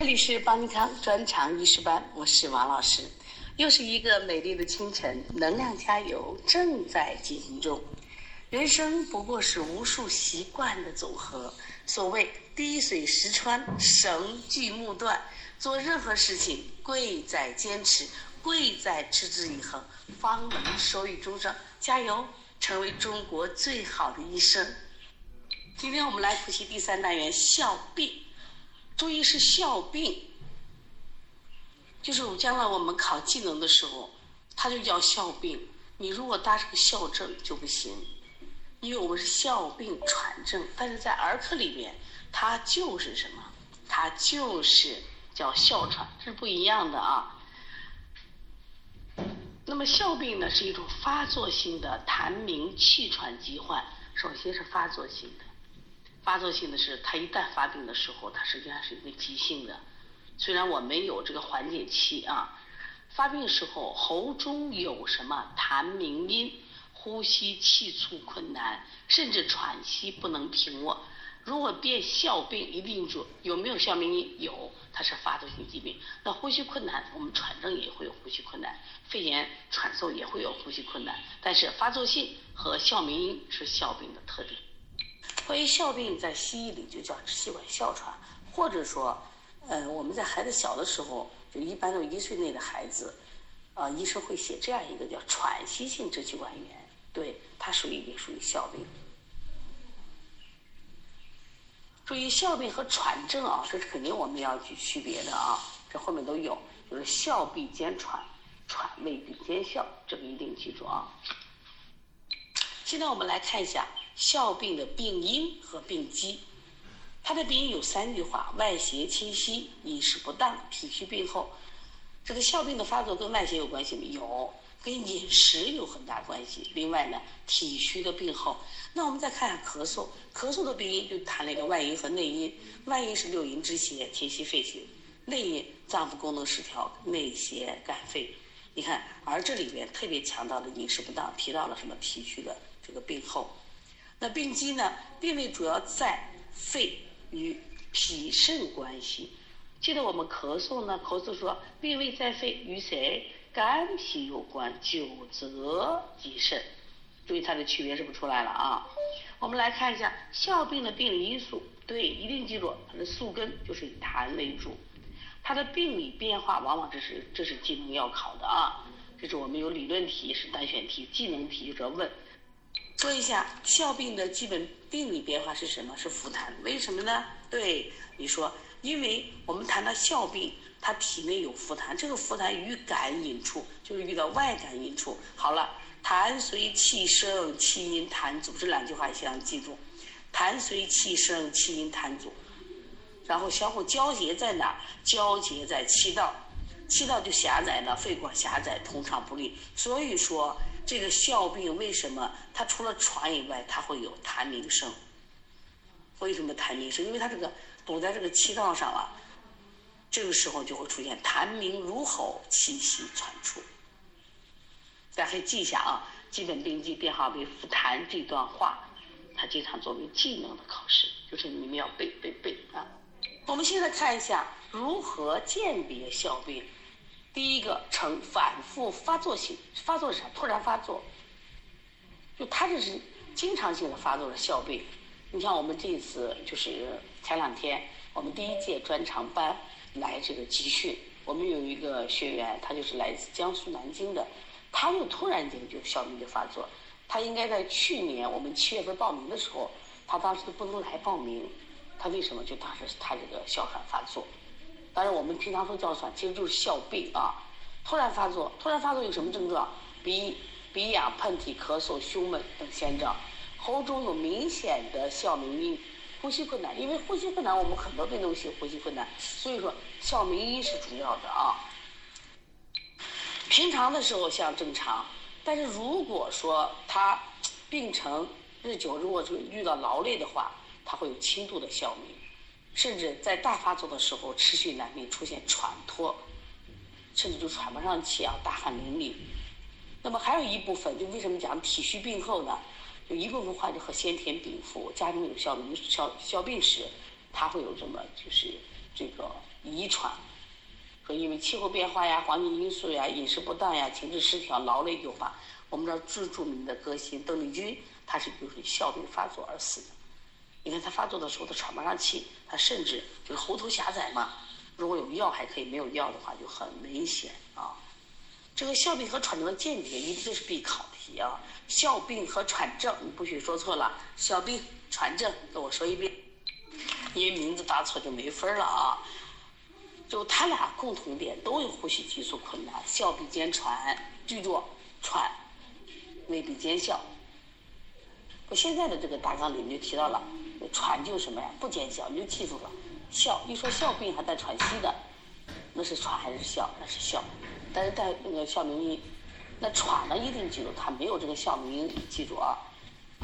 这里是邦尼康专长医师班，我是王老师。又是一个美丽的清晨，能量加油正在进行中。人生不过是无数习惯的总和。所谓滴水石穿，绳锯木断。做任何事情，贵在坚持，贵在持之以恒，方能收益终生。加油，成为中国最好的医生。今天我们来复习第三单元笑病。注意是校病，就是将来我们考技能的时候，它就叫校病。你如果搭上个校正就不行，因为我们是校病传症，但是在儿科里面，它就是什么？它就是叫哮喘，这是不一样的啊。那么哮病呢，是一种发作性的痰鸣气喘疾患，首先是发作性的。发作性的是，它一旦发病的时候，它实际上是一个急性的。虽然我没有这个缓解期啊，发病时候喉中有什么痰鸣音，呼吸气促困难，甚至喘息不能平卧。如果变哮病，一定住有没有哮鸣音？有，它是发作性疾病。那呼吸困难，我们喘症也会有呼吸困难，肺炎喘嗽也会有呼吸困难。但是发作性和哮鸣音是哮病的特点。关于哮病，在西医里就叫支气管哮喘，或者说，呃，我们在孩子小的时候，就一般都一岁内的孩子，啊，医生会写这样一个叫喘息性支气管炎，对，它属于也属于哮病。注意哮病和喘症啊，这是肯定我们要去区别的啊，这后面都有，就是哮必兼喘，喘未必兼哮，这个一定记住啊。现在我们来看一下。哮病的病因和病机，它的病因有三句话：外邪侵袭、饮食不当、体虚病后。这个哮病的发作跟外邪有关系吗？有，跟饮食有很大关系。另外呢，体虚的病后。那我们再看下咳嗽，咳嗽的病因就谈了一个外因和内因。外因是六淫之邪侵袭肺气，内因脏腑功能失调，内邪肝肺。你看，而这里边特别强调的饮食不当，提到了什么体虚的这个病后。那病机呢？病位主要在肺与脾肾关系。记得我们咳嗽呢，咳嗽说病位在肺，与谁？肝脾有关，久则及肾。注意它的区别是不是出来了啊？我们来看一下哮病的病理因素。对，一定记住它的宿根就是以痰为主。它的病理变化往往这是这是技能要考的啊。这是我们有理论题是单选题，技能题就要问。说一下哮病的基本病理变化是什么？是腹痰。为什么呢？对，你说，因为我们谈到哮病，它体内有腹痰，这个腹痰遇感引出，就是遇到外感引出。好了，痰随气生，气因痰阻，这两句话一定要记住。痰随气生，气因痰阻，然后相互交结在哪？交结在气道，气道就狭窄了，肺管狭窄，通畅不利。所以说。这个哮病为什么它除了喘以外，它会有痰鸣声？为什么痰鸣声？因为它这个堵在这个气道上了，这个时候就会出现痰鸣如吼，气息喘出。大家可以记一下啊，基本病机编号为腹痰这段话，它经常作为技能的考试，就是你们要背背背啊。我们现在看一下如何鉴别哮病。第一个呈反复发作性，发作是啥？突然发作，就他这是经常性的发作的哮病。你像我们这次就是前两天，我们第一届专长班来这个集训，我们有一个学员，他就是来自江苏南京的，他就突然间就哮病就发作。他应该在去年我们七月份报名的时候，他当时都不能来报名，他为什么？就当时他这个哮喘发作。但是我们平常说叫喘，其实就是哮病啊，突然发作，突然发作有什么症状？鼻鼻痒、喷嚏、咳嗽、胸闷等先兆，喉中有明显的哮鸣音，呼吸困难。因为呼吸困难，我们很多病都有呼吸困难，所以说哮鸣音是主要的啊。平常的时候像正常，但是如果说他病程日久，如果是遇到劳累的话，他会有轻度的哮鸣。甚至在大发作的时候持续难免，出现喘脱，甚至就喘不上气啊，大汗淋漓。那么还有一部分，就为什么讲体虚病后呢？就一部分患者和先天禀赋，家中有哮鸣、哮哮病史，他会有这么就是这个遗传。说因为气候变化呀、环境因素呀、饮食不当呀、情志失调、劳累诱发。我们知道最著名的歌星邓丽君，她是就是哮病发作而死的。你看他发作的时候，他喘不上气，他甚至就是喉头狭窄嘛。如果有药还可以，没有药的话就很危险啊。这个哮病和喘症的鉴别一定是必考题啊。哮病和喘症，你不许说错了。哮病、喘症，跟我说一遍，因为名字答错就没分了啊。就他俩共同点都有呼吸急促困难，哮必兼喘，记住喘未必兼哮。我现在的这个大纲里面就提到了，喘就是什么呀？不兼哮，你就记住了。笑一说笑病还带喘息的，那是喘还是笑？那是笑，但是带那个笑鸣音。那喘呢，一定记住它没有这个笑鸣音，记住啊。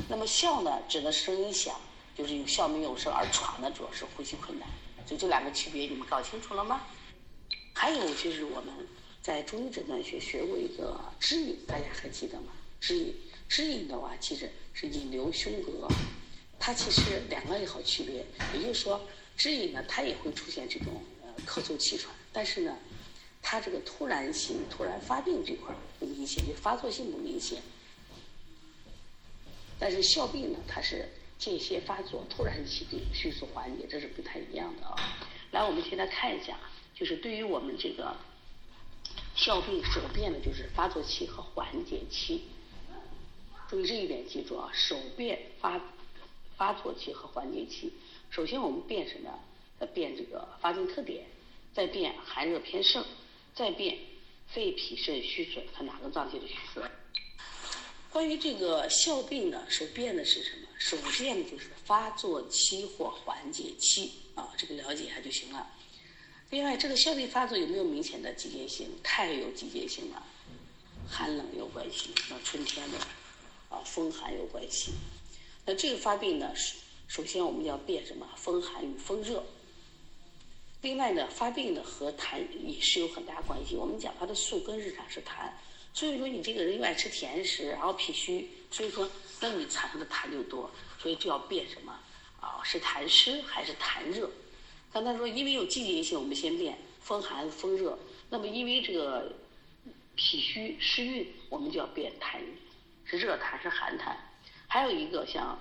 那么笑呢，指的声音响，就是有笑鸣有声，而喘呢，主要是呼吸困难。就这两个区别，你们搞清楚了吗？还有就是我们在中医诊断学学过一个支引，大家还记得吗？支引，支引的话其实是引流胸膈，它其实两个也好区别。也就是说，支引呢，它也会出现这种呃咳嗽气喘，但是呢，它这个突然性、突然发病这块不明显，就发作性不明显。但是哮病呢，它是。间歇发作，突然起病，迅速缓解，这是不太一样的啊。来，我们现在看一下，就是对于我们这个哮病手变的，就是发作期和缓解期。注意这一点，记住啊，手变发发作期和缓解期。首先我们辨什么？呃，辨这个发病特点，再辨寒热偏盛，再辨肺脾肾虚损，看哪个脏器的虚损。关于这个哮病呢，手辨的是什么？首辨的就是发作期或缓解期啊，这个了解一下就行了。另外，这个哮病发作有没有明显的季节性？太有季节性了，寒冷有关系，那春天的啊风寒有关系。那这个发病呢，首首先我们要辨什么？风寒与风热。另外呢，发病呢和痰饮食有很大关系。我们讲它的宿根日常是痰。所以说你这个人又爱吃甜食，然后脾虚，所以说那你产生的痰就多，所以就要辨什么啊？是痰湿还是痰热？刚才说因为有季节性，我们先辨风寒风热。那么因为这个脾虚湿郁，我们就要辨痰是热痰是寒痰。还有一个像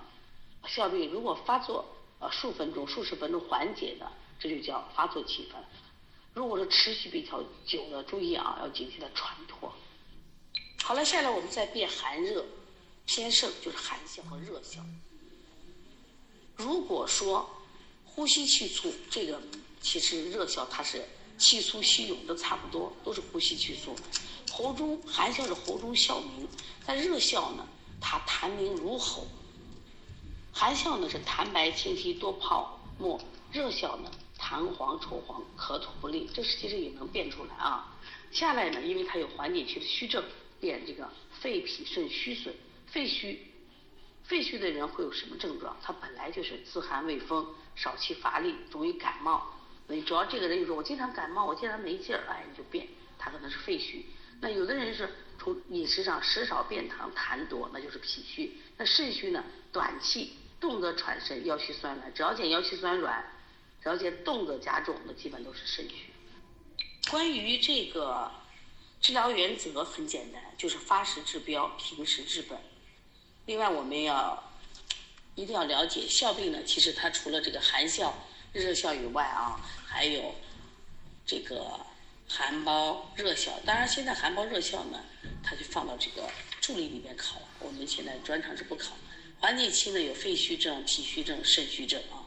哮病，如果发作呃数分钟、数十分钟缓解的，这就叫发作期分。如果是持续比较久的，注意啊，要警惕的喘脱。好了，下来我们再辨寒热偏盛，就是寒象和热象。如果说呼吸气促，这个其实热象它是气粗息涌都差不多，都是呼吸气促。喉中寒象是喉中哮鸣，但热象呢，它痰鸣如吼。寒笑呢是痰白清晰多泡沫，热笑呢痰黄稠黄咳吐不利，这是其实也能辨出来啊。下来呢，因为它有缓解期的虚症。辨这个肺脾肾虚损，肺虚，肺虚的人会有什么症状？他本来就是自寒畏风，少气乏力，容易感冒。你主要这个人就说我经常感冒，我经常没劲儿，哎，你就辨他可能是肺虚。那有的人是从饮食上食少便溏，痰多，那就是脾虚。那肾虚呢？短气，动则喘神，腰膝酸软。只要见腰膝酸软，只要见动则加重，那基本都是肾虚。关于这个。治疗原则很简单，就是发时治标，平时治本。另外，我们要一定要了解哮病呢，其实它除了这个寒哮、热哮以外啊，还有这个寒包、热效。当然，现在寒包、热效呢，它就放到这个助理里面考了。我们现在专场是不考。缓解期呢，有肺虚症、脾虚症、肾虚症啊。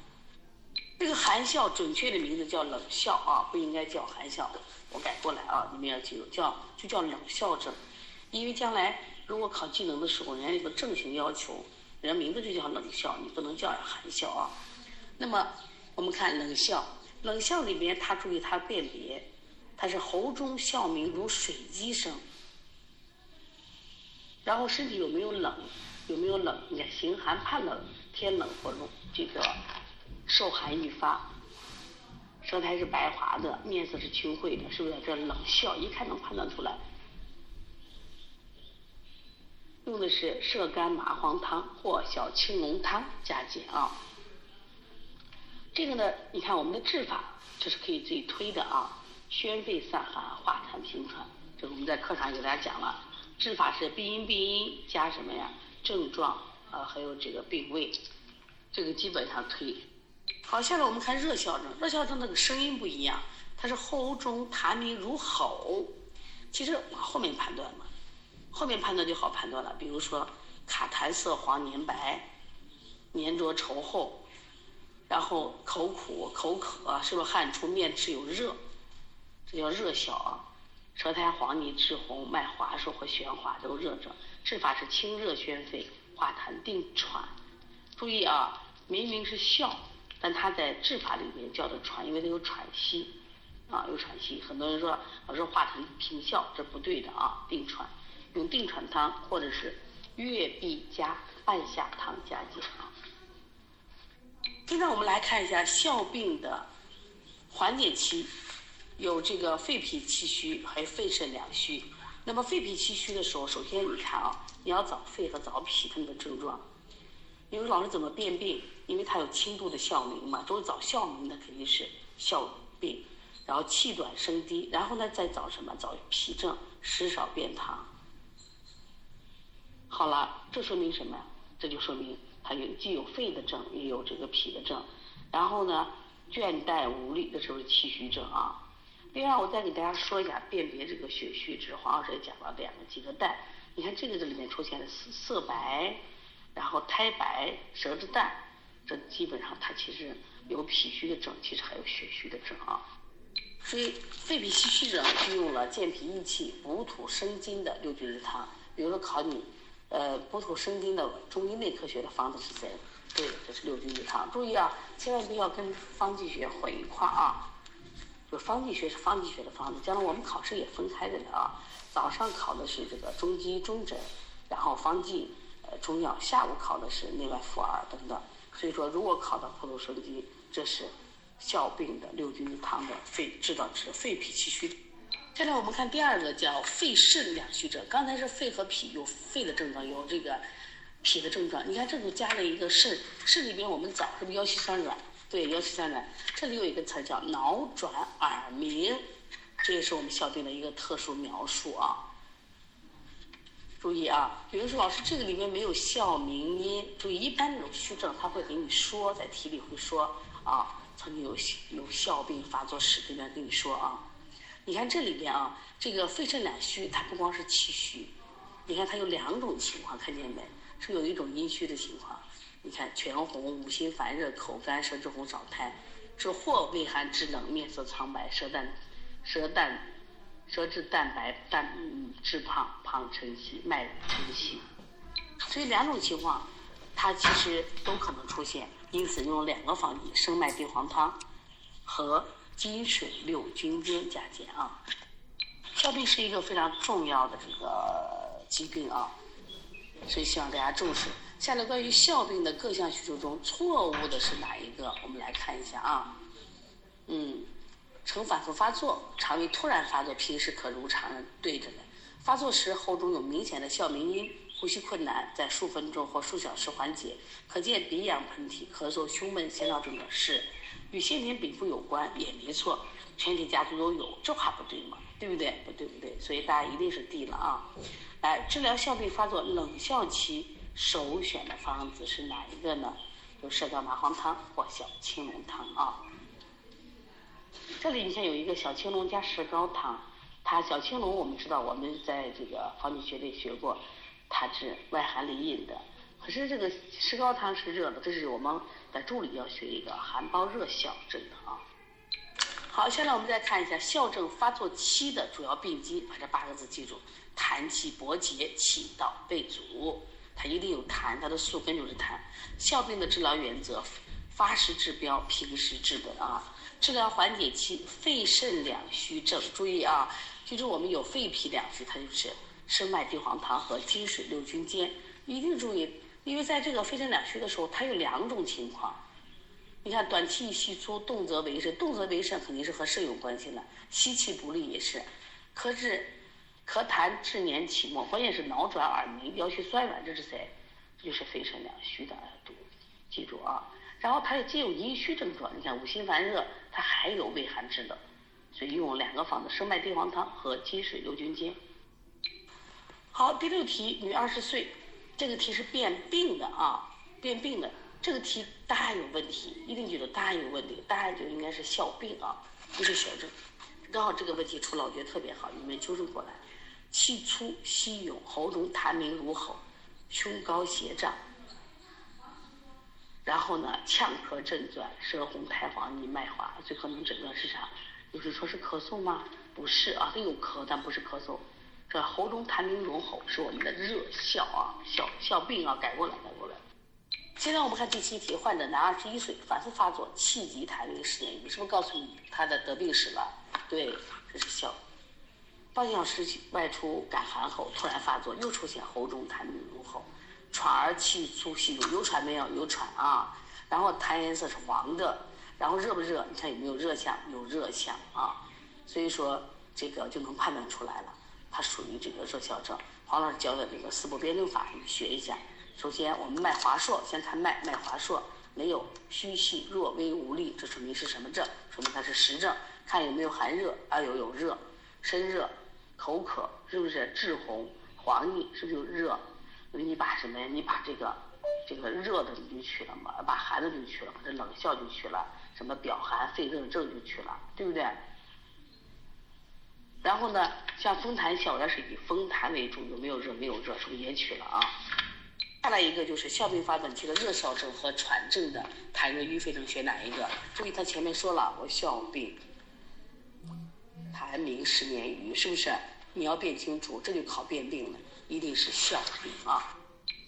这个寒哮准确的名字叫冷笑啊，不应该叫寒哮。我改过来啊，你们要记住，叫就叫冷笑症，因为将来如果考技能的时候，人家有个正型要求，人家名字就叫冷笑，你不能叫寒哮啊。那么我们看冷笑，冷笑里边它注意它辨别，它是喉中笑鸣如水击声，然后身体有没有冷，有没有冷？你看形寒怕冷，天冷或冷，这个受寒易发。舌苔是白滑的，面色是青晦的，是不是？这冷笑一看能判断出来。用的是射干麻黄汤或小青龙汤加减啊。这个呢，你看我们的治法，这是可以自己推的啊。宣肺散寒化痰平喘，这个我们在课上给大家讲了。治法是病因病因加什么呀？症状啊，还有这个病位，这个基本上推。好，下来我们看热效症，热效症那个声音不一样，它是喉中痰鸣如吼。其实往后面判断嘛，后面判断就好判断了。比如说卡痰色黄黏白，黏着稠厚，然后口苦口渴，是不是汗出面赤有热？这叫热效啊。舌苔黄腻赤红，脉滑数或弦滑都热症。治法是清热宣肺，化痰定喘。注意啊，明明是笑，但它在治法里面叫做喘，因为它有喘息啊，有喘息。很多人说老师化痰平笑，这不对的啊。定喘，用定喘汤或者是月碧加半夏汤加减啊。现在我们来看一下笑病的缓解期。有这个肺脾气虚，还有肺肾两虚。那么肺脾气虚的时候，首先你看啊，你要找肺和找脾它们的症状。因为老师怎么辨病？因为它有轻度的哮鸣嘛，都是找哮鸣的，肯定是哮病。然后气短声低，然后呢再找什么？找脾症，食少便溏。好了，这说明什么呀？这就说明它有既有肺的症，也有这个脾的症。然后呢，倦怠无力，这时候是气虚症啊。另外，我再给大家说一下辨别这个血虚，这是黄老师也讲了两个几个蛋。你看这个这里面出现的色色白，然后苔白，舌质淡，这基本上它其实有脾虚的症，其实还有血虚的症啊。所以肺脾气虚者就用了健脾益气、补土生津的六君日汤。比如说考你，呃，补土生津的中医内科学的方子是谁？对，这是六君日汤。注意啊，千万不要跟方剂学混一块啊。就方剂学是方剂学的方子，将来我们考试也分开着的啊。早上考的是这个中基中诊，然后方剂呃中药，下午考的是内外妇儿等等。所以说，如果考到普鲁生机，这是哮病的六君子汤的肺治的治肺脾气虚。现在我们看第二个叫肺肾两虚者，刚才是肺和脾有肺的症状，有这个脾的症状。你看这就加了一个肾，肾里边我们早是不是腰膝酸软？对，腰膝酸软，这里有一个词叫脑转耳鸣，这也是我们哮病的一个特殊描述啊。注意啊，有人说老师这个里面没有哮鸣音，注意一般这种虚症他会给你说，在题里会说啊，曾经有有哮病发作史，这边跟你说啊。你看这里边啊，这个肺肾两虚，它不光是气虚，你看它有两种情况，看见没？是有一种阴虚的情况。你看，全红，五心烦热，口干舌质红少苔，是或畏寒肢冷，面色苍白，舌淡，舌淡，舌质淡白，淡质胖，胖沉稀，脉沉细。所以两种情况，它其实都可能出现。因此用两个方剂：生脉地黄汤和金水六君煎加减啊。哮病是一个非常重要的这个疾病啊，所以希望大家重视。下列关于哮病的各项叙述中，错误的是哪一个？我们来看一下啊。嗯，呈反复发作，肠胃突然发作，平时可如常对着的。发作时喉中有明显的哮鸣音，呼吸困难，在数分钟或数小时缓解。可见鼻痒、喷嚏、咳嗽、胸闷、心跳症状是与先天禀赋有关，也没错。全体家族都有，这话不对吗？对不对？不对不对，所以大家一定是 D 了啊。来，治疗哮病发作冷哮期。首选的方子是哪一个呢？就射雕麻黄汤或小青龙汤啊。这里你看有一个小青龙加石膏汤，它小青龙我们知道我们在这个方剂学里学过，它是外寒里饮的。可是这个石膏汤是热的，这是我们在助理要学一个寒包热哮症的啊。好，现在我们再看一下哮症发作期的主要病机，把这八个字记住：痰气搏结，气道被阻。它一定有痰，它的宿根就是痰。哮病的治疗原则：发时治标，平时治本啊。治疗缓解期，肺肾两虚症。注意啊，记住我们有肺脾两虚，它就是生脉地黄汤和金水六君煎。一定注意，因为在这个肺肾两虚的时候，它有两种情况。你看，短气息粗，动则为肾，动则为肾肯定是和肾有关系的。吸气不利也是，可是。咳痰滞黏起沫，关键是脑转耳鸣、腰膝酸软，这是谁？这就是肺肾两虚的毒。记住啊，然后它也既有阴虚症状，你看五心烦热，它还有胃寒滞的，所以用两个方子：生脉地黄汤和金水六君煎。好，第六题，女二十岁，这个题是变病的啊，变病的这个题答案有问题，一定觉得答案有问题，答案就应该是小病啊，不是小症。刚好这个问题出了，我觉得特别好，你们纠正过来。气粗息涌，喉中痰鸣如吼，胸高胁胀。然后呢，呛咳震钻，舌红苔黄，腻脉滑，最可能诊断是啥？有人说是咳嗽吗？不是啊，他有咳，但不是咳嗽。这喉中痰鸣如吼是我们的热笑啊，笑笑病啊，改过来，改过来。现在我们看第七题，患者男，二十一岁，反复发作，气急痰鸣十年余，是不是告诉你他的得病史了？对，这是笑。半小时外出感寒后，突然发作，又出现喉中痰鸣如吼。喘而气粗细涌，有喘没有？有喘啊。然后痰颜色是黄的，然后热不热？你看有没有热象？有热象啊。所以说这个就能判断出来了，它属于这个热笑症。黄老师教的这个四步辩证法，你学一下。首先我们脉滑硕，先看脉，脉滑硕没有虚细弱微无力，这说明是什么症？说明它是实症。看有没有寒热？啊有有热，身热，口渴，是不是？赤红黄腻，是不是就热？你把什么呀？你把这个这个热的你就去了嘛，把寒的就去了，把这冷笑就去了，什么表寒肺热症就去了，对不对？然后呢，像风痰小也是以风痰为主，有没有热？没有热，是不是也去了啊？再来一个就是笑病发作期的热哮症和喘症的痰热瘀肺症，选哪一个？注意他前面说了，我笑病痰鸣十年余，是不是？你要辨清楚，这就考辨病了。一定是笑病啊！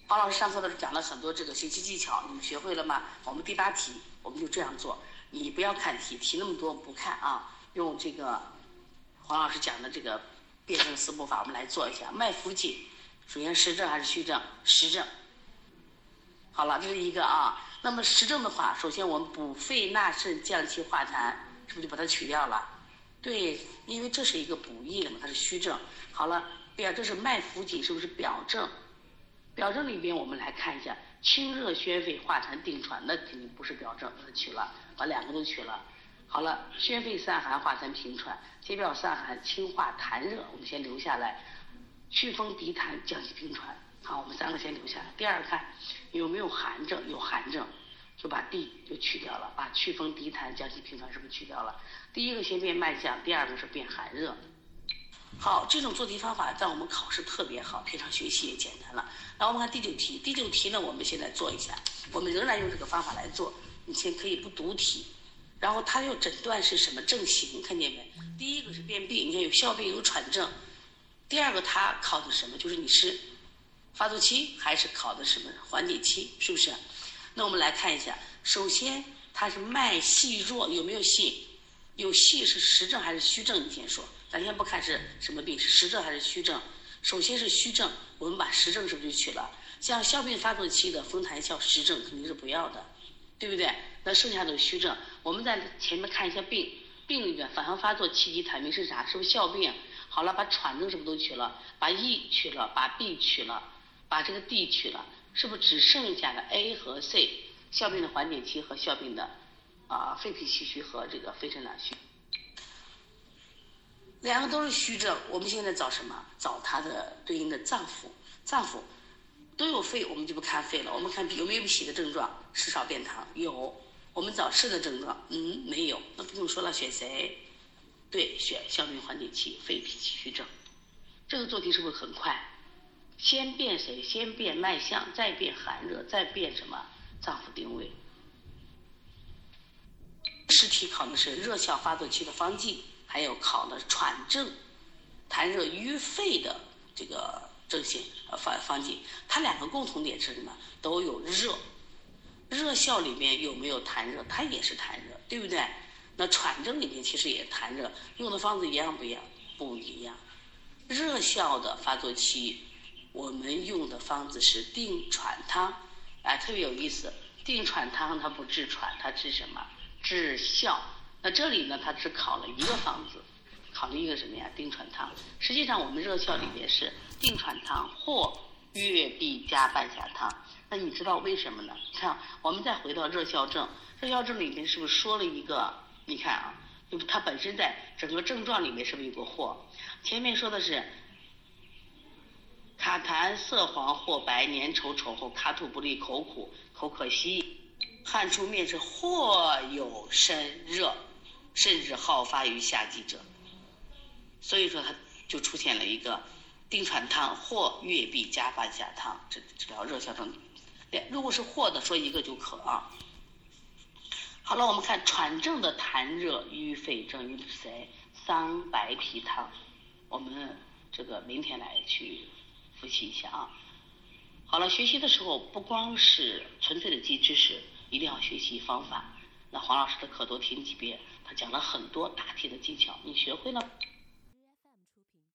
黄老师上课的时候讲了很多这个学习技巧，你们学会了吗？我们第八题我们就这样做，你不要看题，题那么多不看啊，用这个黄老师讲的这个辩证四步法，我们来做一下。脉浮紧，首先实证还是虚证？实证。好了，这是一个啊。那么实证的话，首先我们补肺纳肾降气化痰，是不是就把它取掉了？对，因为这是一个补益的嘛，它是虚症。好了。对呀，这是脉浮紧，是不是表证？表证里边我们来看一下，清热宣肺化痰定喘，那肯定不是表证，把它取了，把两个都取了。好了，宣肺散寒化痰平喘，解表散寒清化痰热，我们先留下来。祛风涤痰降气平喘，好，我们三个先留下来。第二看有没有寒症，有寒症就把 D 就去掉了，把祛风涤痰降气平喘是不是去掉了？第一个先变脉象，第二个是变寒热。好，这种做题方法在我们考试特别好，平常学习也简单了。然后我们看第九题，第九题呢，我们现在做一下，我们仍然用这个方法来做。你先可以不读题，然后它要诊断是什么症型，看见没？第一个是便秘，你看有哮病有喘症。第二个它考的什么？就是你是发作期还是考的什么缓解期，是不是？那我们来看一下，首先它是脉细弱，有没有细？有细是实症还是虚症？你先说。咱先不看是什么病，是实症还是虚症？首先是虚症，我们把实症是不是就取了？像笑病发作期的风痰笑实症肯定是不要的，对不对？那剩下的虚症，我们在前面看一下病，病里边反复发作气急痰鸣是啥？是不是笑病？好了，把喘症是不是都取了？把 E 取了，把 B 取了，把这个 D 取了，是不是只剩下了 A 和 C？笑病的缓解期和哮病的啊肺脾气虚和这个肺肾两虚。两个都是虚症，我们现在找什么？找它的对应的脏腑，脏腑都有肺，我们就不看肺了。我们看有没有脾的症状，食少便溏有。我们找肾的症状，嗯，没有。那不用说了，选谁？对，选哮病缓解期，肺脾气虚症。这个做题是不是很快？先变谁？先变脉象，再变寒热，再变什么？脏腑定位。试题考的是热效发作期的方剂。还有考的喘症、痰热瘀肺的这个症型呃方方剂，它两个共同点是什么？都有热，热效里面有没有痰热？它也是痰热，对不对？那喘症里面其实也痰热，用的方子一样不一样？不一样。热效的发作期，我们用的方子是定喘汤，哎，特别有意思。定喘汤它不治喘，它治什么？治笑。那这里呢，它只考了一个方子，考了一个什么呀？定喘汤。实际上，我们热效里面是定喘汤或月必加半夏汤。那你知道为什么呢？看，我们再回到热效症，热效症里面是不是说了一个？你看啊，它本身在整个症状里面是不是有个或？前面说的是卡痰色黄或白粘稠稠厚卡吐不利口苦口可稀汗出面赤或有身热，甚至好发于夏季者。所以说它就出现了一个丁喘汤或月必加半夏汤治治疗热效症。如果是或的，说一个就可啊。好了，我们看喘症的痰热瘀肺症与谁？桑白皮汤。我们这个明天来去复习一下啊。好了，学习的时候不光是纯粹的记知识，一定要学习方法。那黄老师的课多听几遍，他讲了很多答题的技巧，你学会了。